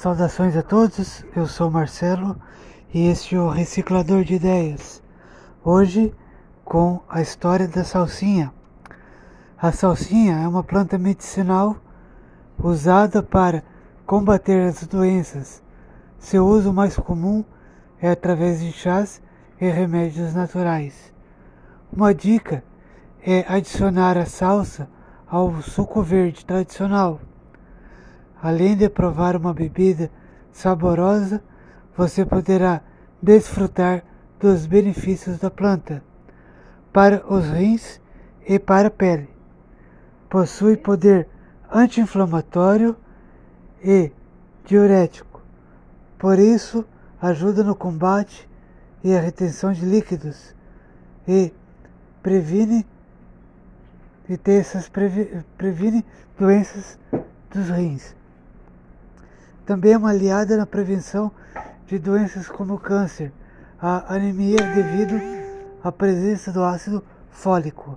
Saudações a todos, eu sou Marcelo e este é o Reciclador de Ideias. Hoje com a história da salsinha. A salsinha é uma planta medicinal usada para combater as doenças. Seu uso mais comum é através de chás e remédios naturais. Uma dica é adicionar a salsa ao suco verde tradicional. Além de provar uma bebida saborosa, você poderá desfrutar dos benefícios da planta para os rins e para a pele. Possui poder anti-inflamatório e diurético. Por isso, ajuda no combate e a retenção de líquidos e previne e ter essas previ, previne doenças dos rins. Também é uma aliada na prevenção de doenças como o câncer, a anemia devido à presença do ácido fólico